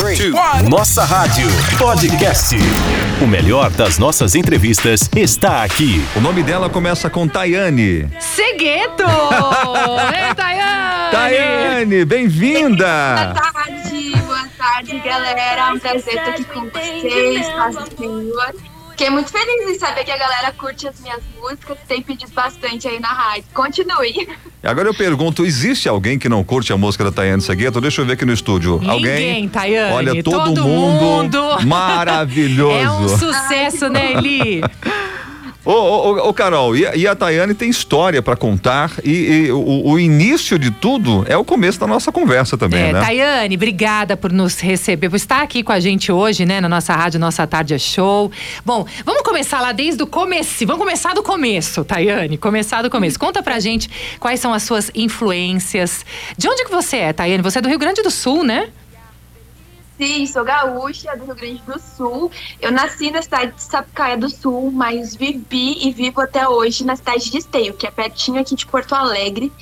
three, two, Nossa Rádio Podcast. O melhor das nossas entrevistas está aqui. O nome dela começa com Tayane. Segueto! Ei, Tayane! Tayane, bem-vinda! Boa tarde, boa tarde, galera. É um prazer estar aqui com vocês, paz do Senhor. Fiquei muito feliz em saber que a galera curte as minhas músicas, tem pedido bastante aí na rádio. Continue. Agora eu pergunto, existe alguém que não curte a música da Tayane Segueto? Deixa eu ver aqui no estúdio. Ninguém, alguém? Tayane. Olha, todo, todo mundo, mundo. maravilhoso. É um sucesso, né, Eli? Ô, ô, ô, ô, Carol, e, a- e a Tayane tem história pra contar e, e o, o início de tudo é o começo da nossa conversa também, É, né? Tayane, obrigada por nos receber, por estar aqui com a gente hoje, né, na nossa rádio Nossa Tarde é Show. Bom, vamos começar lá desde o começo. Vamos começar do começo, Tayane. Começar do começo. Conta pra gente quais são as suas influências. De onde que você é, Tayane? Você é do Rio Grande do Sul, né? Sim, sou gaúcha do Rio Grande do Sul. Eu nasci na cidade de Sapucaia do Sul, mas vivi e vivo até hoje na cidade de Esteio, que é pertinho aqui de Porto Alegre.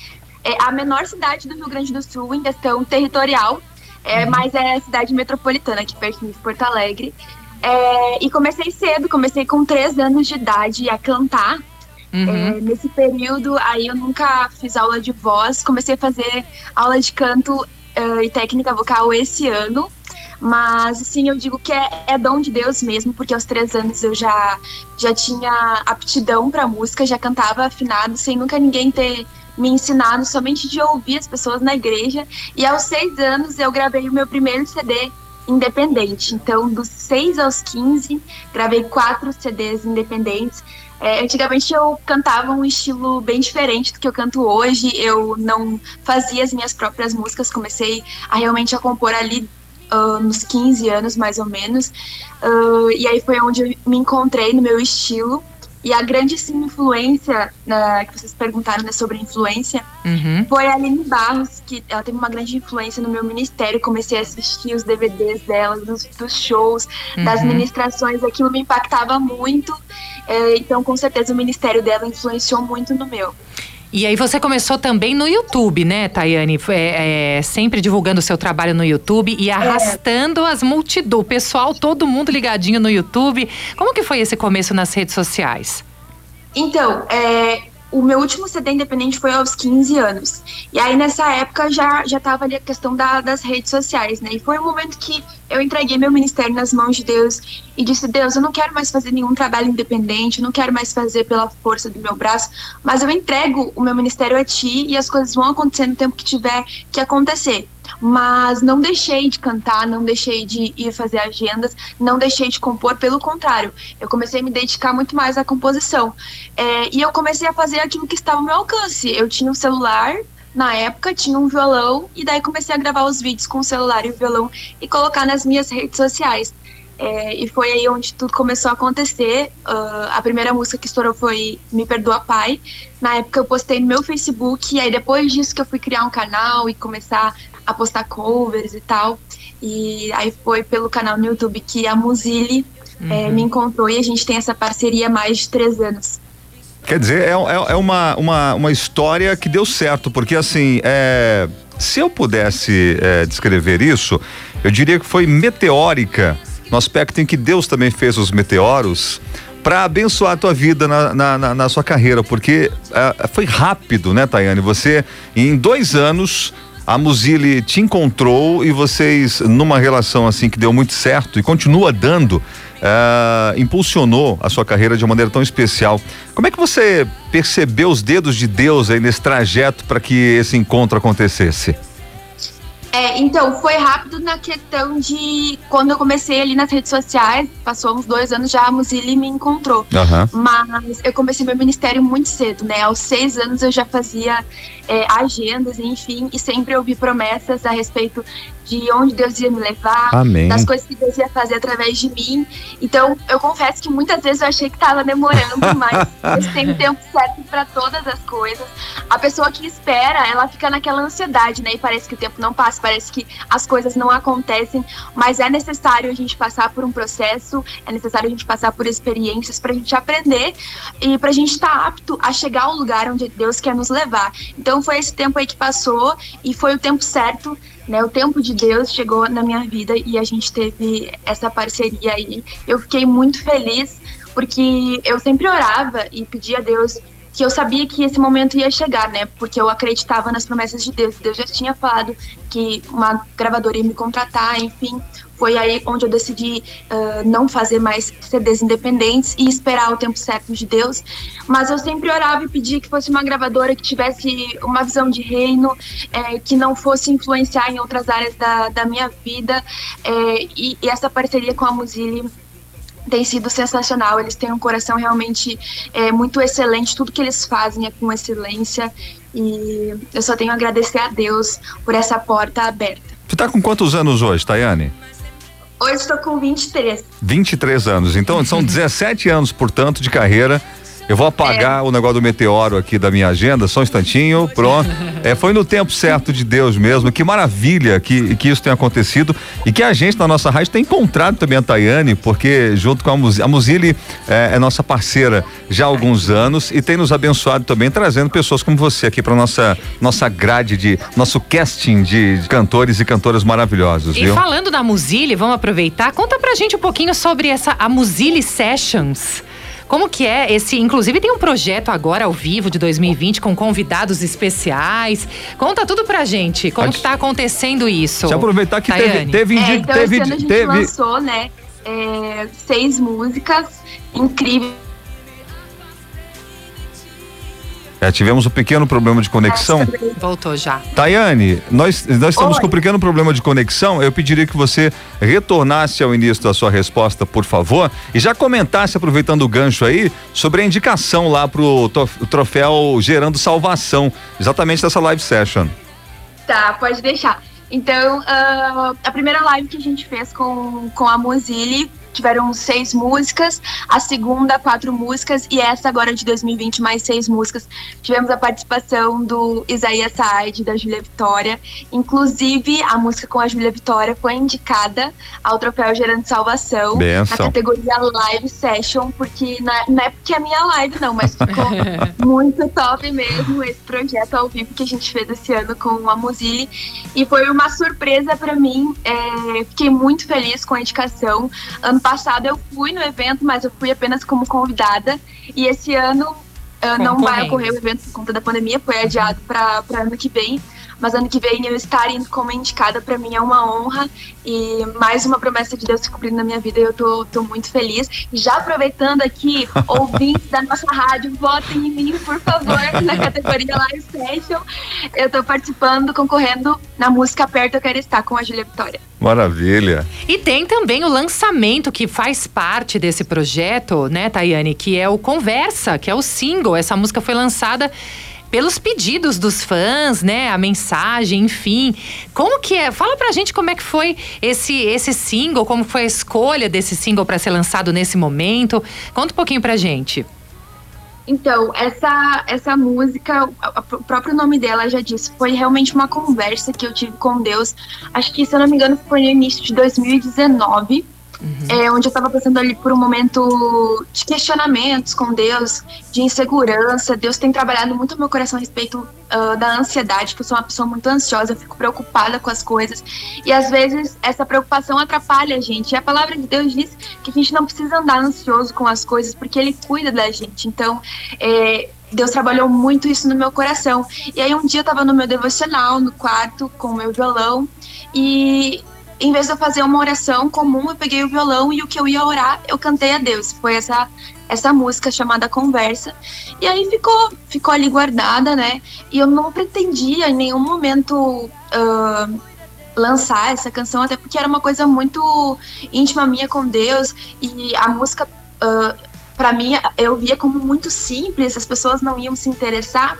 É a menor cidade do Rio Grande do Sul em questão territorial, é, mas é a cidade metropolitana, aqui pertinho de Porto Alegre. É, e comecei cedo, comecei com três anos de idade a cantar. Uhum. É, nesse período, aí eu nunca fiz aula de voz, comecei a fazer aula de canto eh, e técnica vocal esse ano. Mas, assim, eu digo que é, é dom de Deus mesmo, porque aos três anos eu já, já tinha aptidão para música, já cantava afinado, sem nunca ninguém ter me ensinado, somente de ouvir as pessoas na igreja. E aos seis anos eu gravei o meu primeiro CD independente. Então, dos 6 aos 15, gravei quatro CDs independentes. É, antigamente eu cantava um estilo bem diferente do que eu canto hoje. Eu não fazia as minhas próprias músicas, comecei a realmente a compor ali nos 15 anos, mais ou menos. Ah, e aí foi onde eu me encontrei no meu estilo. E a grande sim, influência, né, que vocês perguntaram né, sobre influência, Uhum. foi a Aline Barros, que ela teve uma grande influência no meu ministério. Comecei a assistir os DVDs dela, dos, dos shows, das Uhum. ministrações, aquilo me impactava muito. É, então, com certeza, o ministério dela influenciou muito no meu. E aí você começou também no YouTube, né, Tayane? É, é, sempre divulgando o seu trabalho no YouTube e arrastando as multidões, o pessoal, todo mundo ligadinho no YouTube. Como que foi esse começo nas redes sociais? Então, é, o meu último CD independente foi aos 15 anos. E aí, nessa época, já, já tava ali a questão da- das redes sociais, né? E foi um momento que eu entreguei meu ministério nas mãos de Deus e disse: Deus, eu não quero mais fazer nenhum trabalho independente, eu não quero mais fazer pela força do meu braço, mas eu entrego o meu ministério a ti e as coisas vão acontecer no tempo que tiver que acontecer. Mas não deixei de cantar, não deixei de ir fazer agendas, não deixei de compor, pelo contrário, eu comecei a me dedicar muito mais à composição. É, e eu comecei a fazer aquilo que estava ao meu alcance. Eu tinha um celular, na época, tinha um violão, e daí comecei a gravar os vídeos com o celular e o violão e colocar nas minhas redes sociais. É, e foi aí onde tudo começou a acontecer. Ah, a primeira música que estourou foi Me Perdoa Pai. Na época eu postei no meu Facebook, e aí depois disso que eu fui criar um canal e começar a postar covers e tal. E aí foi pelo canal no YouTube que a Muzili é, me encontrou e a gente tem essa parceria há mais de três anos. Quer dizer, é, é- é uma, uma, uma história que deu certo, porque assim, é, se eu pudesse é, descrever isso, eu diria que foi meteórica, no aspecto em que Deus também fez os meteoros para abençoar a tua vida na, na, na- na sua carreira, porque é, foi rápido, né, Tayane? Você, em dois anos, a Muzili te encontrou e vocês, numa relação assim que deu muito certo e continua dando, ah, impulsionou a sua carreira de uma maneira tão especial. Como é que você percebeu os dedos de Deus aí nesse trajeto para que esse encontro acontecesse? É, então, foi rápido na questão de quando eu comecei ali nas redes sociais, passou uns dois anos já, a Muzili me encontrou. Aham. Mas eu comecei meu ministério muito cedo, né? Aos seis anos eu já fazia é, agendas, enfim, e sempre ouvi promessas a respeito de onde Deus ia me levar, Amém. das coisas que Deus ia fazer através de mim. Então, eu confesso que muitas vezes eu achei que estava demorando, mas Deus tem o tempo certo para todas as coisas. A pessoa que espera, ela fica naquela ansiedade, né? E parece que o tempo não passa, parece que as coisas não acontecem, mas é necessário a gente passar por um processo, é necessário a gente passar por experiências para a gente aprender e para a gente estar apto a chegar ao lugar onde Deus quer nos levar. Então, Então foi esse tempo aí que passou e foi o tempo certo, né? O tempo de Deus chegou na minha vida e a gente teve essa parceria aí. Eu fiquei muito feliz porque eu sempre orava e pedia a Deus que eu sabia que esse momento ia chegar, né? Porque eu acreditava nas promessas de Deus. Deus já tinha falado que uma gravadora ia me contratar, enfim. Foi aí onde eu decidi uh, não fazer mais CDs independentes e esperar o tempo certo de Deus. Mas eu sempre orava e pedia que fosse uma gravadora que tivesse uma visão de reino, é, que não fosse influenciar em outras áreas da, da minha vida. É, e, e essa parceria com a Mozilla tem sido sensacional. Eles têm um coração realmente é, muito excelente. Tudo que eles fazem é com excelência. E eu só tenho a agradecer a Deus por essa porta aberta. Tu tá com quantos anos hoje, Tayane? Hoje estou com 23. 23 anos. Então são 17 anos, portanto, de carreira. Eu vou apagar é. o negócio do meteoro aqui da minha agenda, só um instantinho, pronto. É, foi no tempo certo de Deus mesmo. Que maravilha que, que isso tenha acontecido e que a gente na nossa rádio tem encontrado também a Tayane, porque junto com a Muzili, a Muzili é, é, nossa parceira já há alguns anos e tem nos abençoado também, trazendo pessoas como você aqui para nossa nossa grade de nosso casting de, de cantores e cantoras maravilhosos. E viu? falando da Muzili, vamos aproveitar, conta pra gente um pouquinho sobre essa a Muzili Sessions. Como que é esse? Inclusive tem um projeto agora ao vivo de 2020 com convidados especiais. Conta tudo pra gente. Como que tá acontecendo isso? Se aproveitar que Tayane. teve, teve, é, então teve, esse ano a gente teve... lançou, né? É, seis músicas incríveis É, tivemos um pequeno problema de conexão. Voltou já. Tayane, nós, nós estamos Oi. com um pequeno problema de conexão. Eu pediria que você retornasse ao início da sua resposta, por favor, e já comentasse, aproveitando o gancho aí, sobre a indicação lá pro troféu Gerando Salvação, exatamente dessa live session. Tá, pode deixar. Então, uh, a primeira live que a gente fez com, com a Mozille tiveram seis músicas, a segunda, quatro músicas, e essa agora de 2020, mais seis músicas. Tivemos a participação do Isaías Said, da Júlia Vitória. Inclusive, a música com a Júlia Vitória foi indicada ao troféu Gerando Salvação Benção. na categoria Live Session, porque não é, não é porque é minha live, não, mas ficou muito top mesmo esse projeto ao vivo que a gente fez esse ano com a Mozille. E foi uma surpresa para mim. É, fiquei muito feliz com a indicação. Ano passado eu fui no evento, mas eu fui apenas como convidada. E esse ano uh, não vai ocorrer o evento por conta da pandemia, foi adiado para ano que vem. Mas ano que vem eu estar indo como indicada para mim é uma honra e mais uma promessa de Deus se cumprindo na minha vida e eu tô, tô muito feliz. Já aproveitando aqui, ouvintes da nossa rádio, votem em mim, por favor, na categoria Live Session. Eu tô participando, concorrendo na música Perto Eu Quero Estar com a Júlia Vitória. Maravilha. E tem também o lançamento que faz parte desse projeto, né, Tayane? Que é o Conversa, que é o single. Essa música foi lançada pelos pedidos dos fãs, né? A mensagem, enfim. Como que é? Fala pra gente como é que foi esse, esse single, como foi a escolha desse single para ser lançado nesse momento. Conta um pouquinho pra gente. Então, essa, essa música, o próprio nome dela já disse, foi realmente uma conversa que eu tive com Deus. Acho que, se eu não me engano, foi no início de 2019. Uhum. É, onde eu estava passando ali por um momento de questionamentos com Deus, de insegurança. Deus tem trabalhado muito no meu coração a respeito uh, da ansiedade, que eu sou uma pessoa muito ansiosa, eu fico preocupada com as coisas. E às vezes essa preocupação atrapalha a gente. E a palavra de Deus diz que a gente não precisa andar ansioso com as coisas, porque Ele cuida da gente. Então, é, Deus trabalhou muito isso no meu coração. E aí um dia eu estava no meu devocional, no quarto, com o meu violão, e em vez de eu fazer uma oração comum, eu peguei o violão e o que eu ia orar, eu cantei a Deus. Foi essa essa música chamada Conversa. E aí ficou ficou ali guardada, né? E eu não pretendia em nenhum momento uh, lançar essa canção, até porque era uma coisa muito íntima minha com Deus e a música uh, para mim eu via como muito simples, as pessoas não iam se interessar.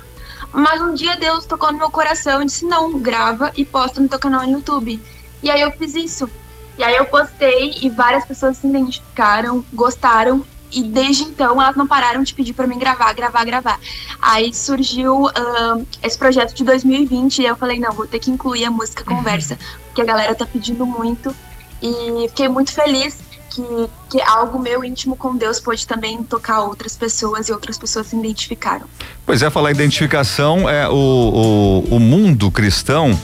Mas um dia Deus tocou no meu coração e disse: "Não, grava e posta no teu canal no YouTube". E aí eu fiz isso. E aí eu postei e várias pessoas se identificaram, gostaram. E desde então elas não pararam de pedir para mim gravar, gravar, gravar. Aí surgiu esse projeto de 2020 e eu falei, não, vou ter que incluir a música conversa, porque a galera tá pedindo muito. E fiquei muito feliz que que, algo meu íntimo com Deus pode também tocar outras pessoas e outras pessoas se identificaram. Pois é, falar identificação é o, o, o mundo cristão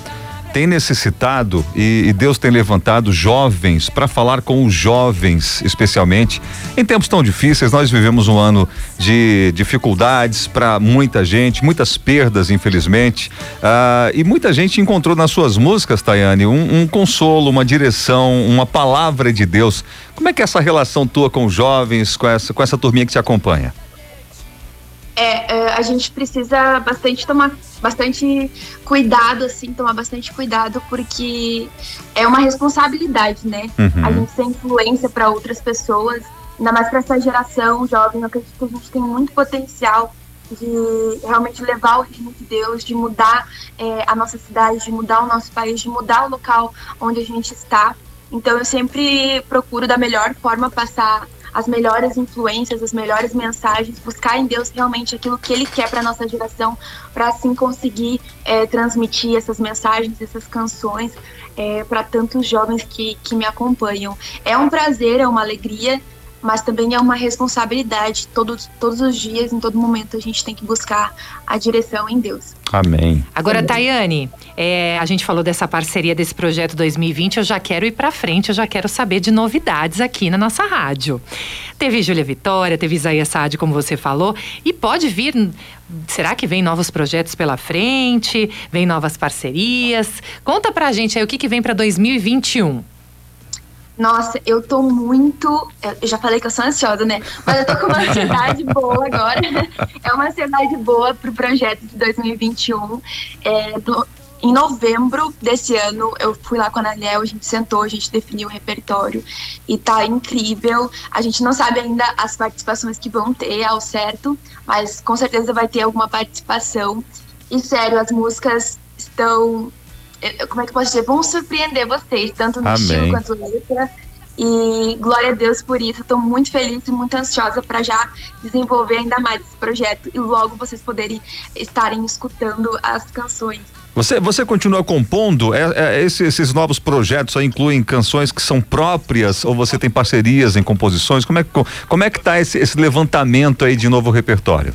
tem necessitado e, e Deus tem levantado jovens para falar com os jovens, especialmente em tempos tão difíceis. Nós vivemos um ano de dificuldades para muita gente, muitas perdas, infelizmente. Ah, e muita gente encontrou nas suas músicas, Tayane, um, um consolo, uma direção, uma palavra de Deus. Como é que é essa relação tua com os jovens, com essa, com essa turminha que te acompanha? É, é, a gente precisa bastante tomar bastante cuidado, assim, tomar bastante cuidado, porque é uma responsabilidade, né? Uhum. A gente ser influência para outras pessoas, ainda mais para essa geração jovem, eu acredito que a gente tem muito potencial de realmente levar o reino de Deus, de mudar é, a nossa cidade, de mudar o nosso país, de mudar o local onde a gente está. Então eu sempre procuro da melhor forma passar as melhores influências, as melhores mensagens, buscar em Deus realmente aquilo que Ele quer para nossa geração, para assim conseguir é, transmitir essas mensagens, essas canções é, para tantos jovens que, que me acompanham. É um prazer, é uma alegria mas também é uma responsabilidade. Todos, todos os dias, em todo momento, a gente tem que buscar a direção em Deus. Amém. Agora, Tayane, é, a gente falou dessa parceria desse projeto 2020. Eu já quero ir para frente, eu já quero saber de novidades aqui na nossa rádio. Teve Júlia Vitória, teve Isaías Saad, como você falou, e pode vir. Será que vem novos projetos pela frente? Vem novas parcerias? Conta pra gente aí o que, que vem para 2021. Nossa, eu tô muito. Eu já falei que eu sou ansiosa, né? Mas eu tô com uma ansiedade boa agora. É uma ansiedade boa pro projeto de 2021. É, do, em novembro desse ano, eu fui lá com a Daniel, a gente sentou, a gente definiu o repertório e tá incrível. A gente não sabe ainda as participações que vão ter ao certo, mas com certeza vai ter alguma participação. E sério, as músicas estão como é que eu posso dizer, vão surpreender vocês, tanto no Amém. estilo quanto letra. E glória a Deus por isso. Estou muito feliz e muito ansiosa para já desenvolver ainda mais esse projeto e logo vocês poderem estarem escutando as canções. Você, você continua compondo? É, é, esses, esses, novos projetos só incluem canções que são próprias ou você tem parcerias em composições? Como é, como é que tá esse, esse levantamento aí de novo repertório?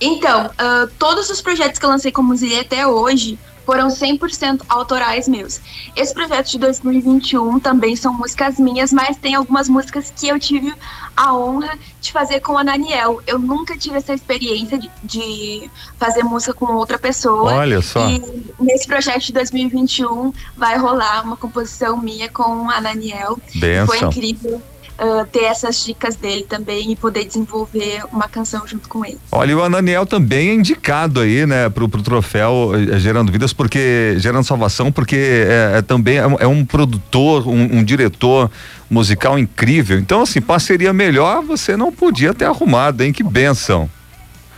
Então, uh, todos os projetos que eu lancei como Zilha até hoje foram 100% autorais meus. Esse projeto de 2021 também são músicas minhas, mas tem algumas músicas que eu tive a honra de fazer com a Daniel. Eu nunca tive essa experiência de, de fazer música com outra pessoa. Olha só. E nesse projeto de 2021 vai rolar uma composição minha com a Daniel. Benção. Foi incrível uh, ter essas dicas dele também e poder desenvolver uma canção junto com ele. Olha, o Ananiel também é indicado aí, né, pro, pro troféu eh, Gerando Vidas, porque Gerando Salvação, porque é, é também é um, é um produtor, um, um diretor musical incrível. Então, assim, parceria melhor você não podia ter arrumado, hein? Que benção.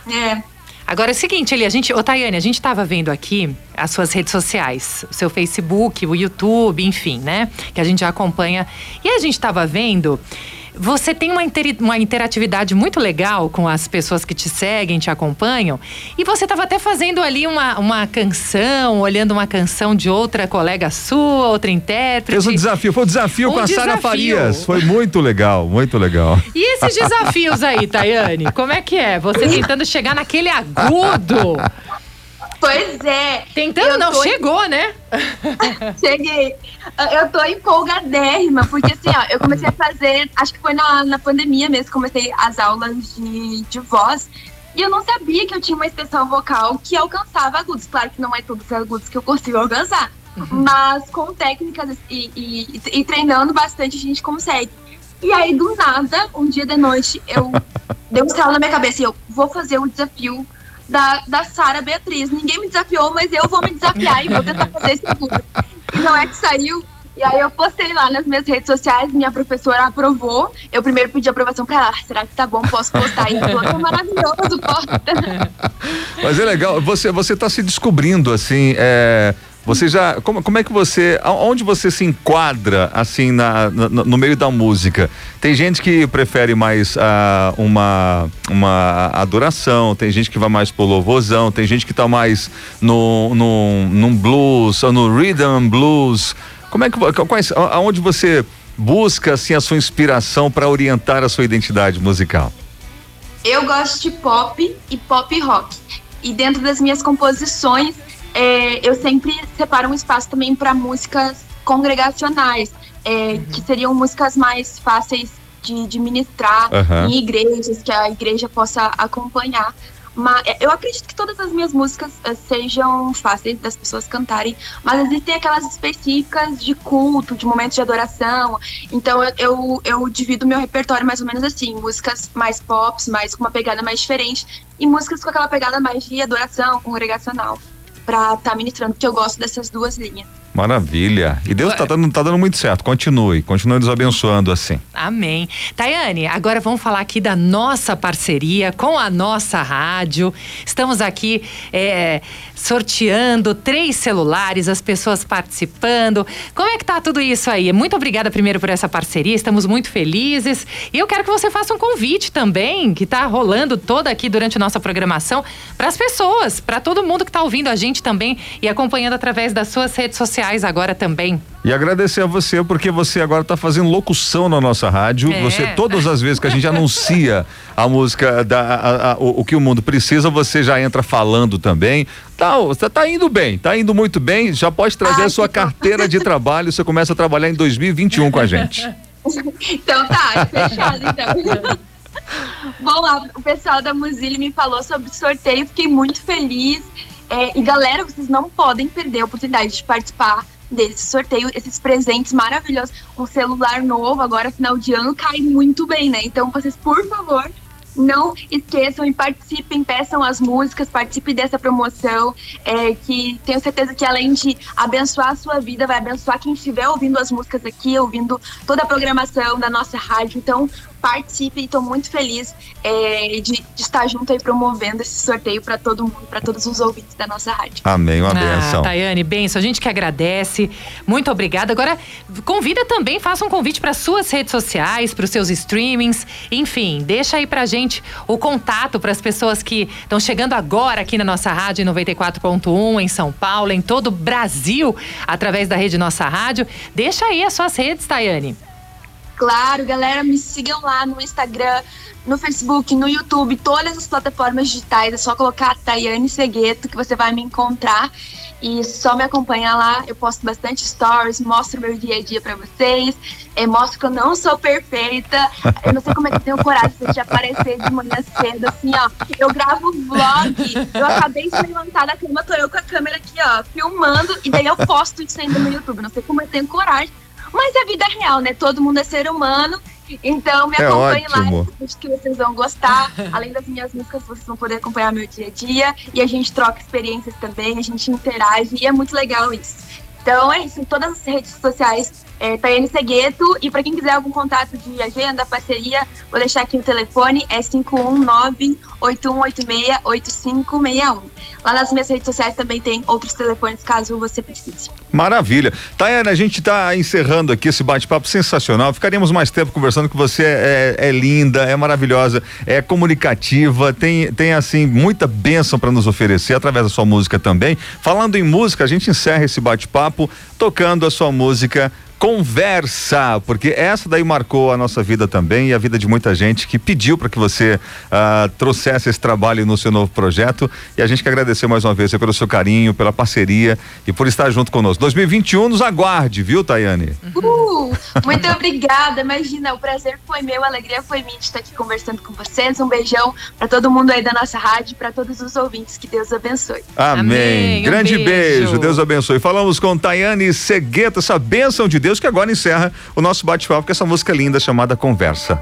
É, Agora é o seguinte, ali, a gente, ô Tayane, a gente estava vendo aqui as suas redes sociais, o seu Facebook, o YouTube, enfim, né? Que a gente já acompanha. E a gente estava vendo você tem uma, inter, uma interatividade muito legal com as pessoas que te seguem, te acompanham. E você estava até fazendo ali uma, uma canção, olhando uma canção de outra colega sua, outra intérprete. Fez um desafio, foi um desafio um com a Sara Farias. Foi muito legal, muito legal. E esses desafios aí, Tayane? Como é que é? Você tentando chegar naquele agudo. Pois é. Tentando, não, tô... chegou, né? Cheguei. Eu tô empolgadérrima, porque assim, ó, eu comecei a fazer, acho que foi na, na pandemia mesmo, comecei as aulas de, de voz. E eu não sabia que eu tinha uma expressão vocal que alcançava agudos. Claro que não é todos os agudos que eu consigo alcançar. Uhum. Mas com técnicas e, e, e treinando bastante, a gente consegue. E aí, do nada, um dia de noite, eu dei um estalo na minha cabeça e eu vou fazer o desafio da, da Sara Beatriz. Ninguém me desafiou, mas eu vou me desafiar e vou tentar fazer isso tudo. E não é que saiu. E aí eu postei lá nas minhas redes sociais, minha professora aprovou. Eu primeiro pedi aprovação pra ela. Ah, será que tá bom? Posso postar aí? É maravilhoso, posta. Mas é legal, você, você tá se descobrindo, assim, é você já. Como, como é que você. Onde você se enquadra, assim, na, na no meio da música? Tem gente que prefere mais uh, uma, uma adoração, tem gente que vai mais pro louvorzão, tem gente que tá mais no, no, num blues, ou no rhythm blues. Como é que. Quais, aonde você busca assim a sua inspiração para orientar a sua identidade musical? Eu gosto de pop e pop rock. E dentro das minhas composições, é, eu sempre separo um espaço também para músicas congregacionais, é, uhum. que seriam músicas mais fáceis de, de ministrar uhum. em igrejas, que a igreja possa acompanhar. Mas é, eu acredito que todas as minhas músicas uh, sejam fáceis das pessoas cantarem, mas existem aquelas específicas de culto, de momentos de adoração. Então eu, eu, eu divido meu repertório mais ou menos assim: músicas mais pops, mais com uma pegada mais diferente, e músicas com aquela pegada mais de adoração, congregacional, para estar tá ministrando, porque eu gosto dessas duas linhas. Maravilha. E Deus está dando, tá dando muito certo. Continue, continue nos abençoando assim. Amém. Tayane, agora vamos falar aqui da nossa parceria com a nossa rádio. Estamos aqui é, sorteando três celulares, as pessoas participando. Como é que tá tudo isso aí? Muito obrigada primeiro por essa parceria, estamos muito felizes. E eu quero que você faça um convite também, que está rolando toda aqui durante a nossa programação, para as pessoas, para todo mundo que está ouvindo a gente também e acompanhando através das suas redes sociais sociais agora também. E agradecer a você, porque você agora está fazendo locução na nossa rádio. É. Você, todas as vezes que a gente anuncia a música, da, a, a, o, o, que o mundo precisa, você já entra falando também. Tá, tá, tá indo bem, tá indo muito bem. Já pode trazer Ai, a sua carteira de trabalho. Você começa a trabalhar em 2021 com a gente. Então tá, fechado então. Bom, lá, o pessoal da Muzile me falou sobre o sorteio, fiquei muito feliz. É, e galera, vocês não podem perder a oportunidade de participar desse sorteio, esses presentes maravilhosos. Um celular novo, agora final de ano, cai muito bem, né? Então, vocês, por favor, não esqueçam e participem, peçam as músicas, participem dessa promoção, é, que tenho certeza que além de abençoar a sua vida, vai abençoar quem estiver ouvindo as músicas aqui, ouvindo toda a programação da nossa rádio. Então, participe e estou muito feliz é, de, de, estar junto aí promovendo esse sorteio para todo mundo, para todos os ouvintes da nossa rádio. Amém, uma ah, benção. Tayane, benção, a gente que agradece, muito obrigada. Agora, convida também, faça um convite para suas redes sociais, para os seus streamings, enfim, deixa aí para gente o contato para as pessoas que estão chegando agora aqui na nossa rádio 94.1 em São Paulo, em todo o Brasil, através da rede Nossa Rádio. Deixa aí as suas redes, Tayane. Claro, galera, me sigam lá no Instagram, no Facebook, no YouTube, todas as plataformas digitais. É só colocar Tayane Segueto que você vai me encontrar. E só me acompanhar lá. Eu posto bastante stories, mostro meu dia a dia para vocês. Eu mostro que eu não sou perfeita. Eu não sei como é que eu tenho coragem de aparecer de manhã cedo, assim, ó. Eu gravo vlog. Eu acabei de levantar da cama, tô eu com a câmera aqui, ó, filmando. E daí eu posto isso ainda no YouTube. Não sei como eu tenho coragem mas a vida é real, né? Todo mundo é ser humano. Então me é acompanhe ótimo. lá, acho que vocês vão gostar. Além das minhas músicas, vocês vão poder acompanhar meu dia a dia. E a gente troca experiências também, a gente interage e é muito legal isso. Então é isso, em todas as redes sociais é, Tayane Segueto. E para quem quiser algum contato de agenda, parceria, vou deixar aqui o telefone, é 519-8186-8561. Lá nas minhas redes sociais também tem outros telefones, caso você precise. Maravilha. Tayane, a gente está encerrando aqui esse bate-papo sensacional. Ficaríamos mais tempo conversando que você é, é, é linda, é maravilhosa, é comunicativa, tem, tem assim, muita bênção para nos oferecer através da sua música também. Falando em música, a gente encerra esse bate-papo tocando a sua música Conversa, porque essa daí marcou a nossa vida também e a vida de muita gente que pediu para que você uh, trouxesse esse trabalho no seu novo projeto. E a gente quer agradecer mais uma vez pelo seu carinho, pela parceria e por estar junto conosco. 2021 nos aguarde, viu, Tayane? Uh, muito obrigada. Imagina, o prazer foi meu, a alegria foi minha de estar aqui conversando com vocês. Um beijão para todo mundo aí da nossa rádio, para todos os ouvintes. Que Deus abençoe. Amém. Amém. Grande um beijo. beijo. Deus abençoe. Falamos com Tayane Segueta, essa bênção de Deus Deus, que agora encerra o nosso bate-papo com essa música linda chamada Conversa.